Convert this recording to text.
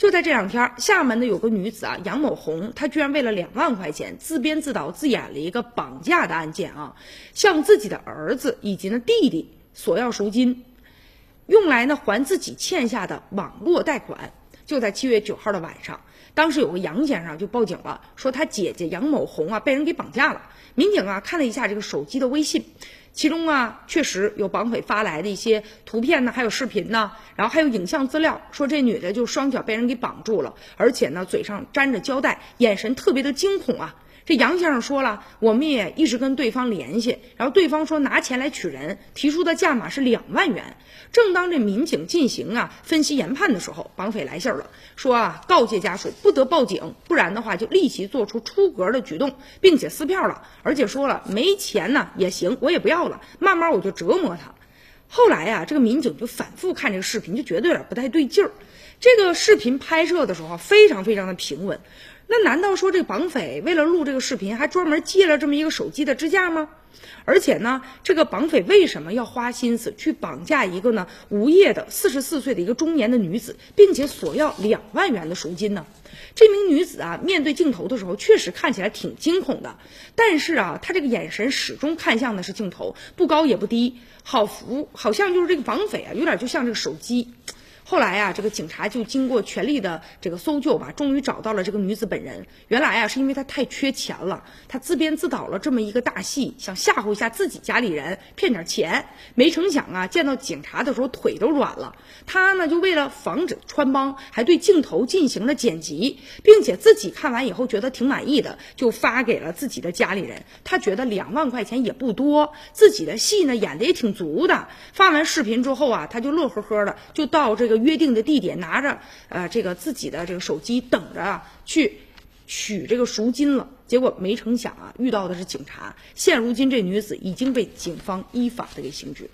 就在这两天，厦门的有个女子啊，杨某红，她居然为了两万块钱自编自导自演了一个绑架的案件啊，向自己的儿子以及呢弟弟索要赎金，用来呢还自己欠下的网络贷款。就在七月九号的晚上，当时有个杨先生就报警了，说他姐姐杨某红啊被人给绑架了。民警啊看了一下这个手机的微信。其中啊，确实有绑匪发来的一些图片呢，还有视频呢，然后还有影像资料，说这女的就双脚被人给绑住了，而且呢嘴上粘着胶带，眼神特别的惊恐啊。这杨先生说了，我们也一直跟对方联系，然后对方说拿钱来取人，提出的价码是两万元。正当这民警进行啊分析研判的时候，绑匪来信了，说啊告诫家属不得报警，不然的话就立即做出出格的举动，并且撕票了，而且说了没钱呢也行，我也不要了，慢慢我就折磨他。后来呀，这个民警就反复看这个视频，就觉得有点不太对劲儿。这个视频拍摄的时候非常非常的平稳。那难道说这个绑匪为了录这个视频，还专门借了这么一个手机的支架吗？而且呢，这个绑匪为什么要花心思去绑架一个呢无业的四十四岁的一个中年的女子，并且索要两万元的赎金呢？这名女子啊，面对镜头的时候确实看起来挺惊恐的，但是啊，她这个眼神始终看向的是镜头，不高也不低，好服，好像就是这个绑匪啊，有点就像这个手机。后来呀，这个警察就经过全力的这个搜救吧，终于找到了这个女子本人。原来啊，是因为她太缺钱了，她自编自导了这么一个大戏，想吓唬一下自己家里人，骗点钱。没成想啊，见到警察的时候腿都软了。她呢，就为了防止穿帮，还对镜头进行了剪辑，并且自己看完以后觉得挺满意的，就发给了自己的家里人。她觉得两万块钱也不多，自己的戏呢演的也挺足的。发完视频之后啊，她就乐呵呵的就到这个。约定的地点，拿着呃这个自己的这个手机，等着啊去取这个赎金了。结果没成想啊，遇到的是警察。现如今这女子已经被警方依法的给刑拘。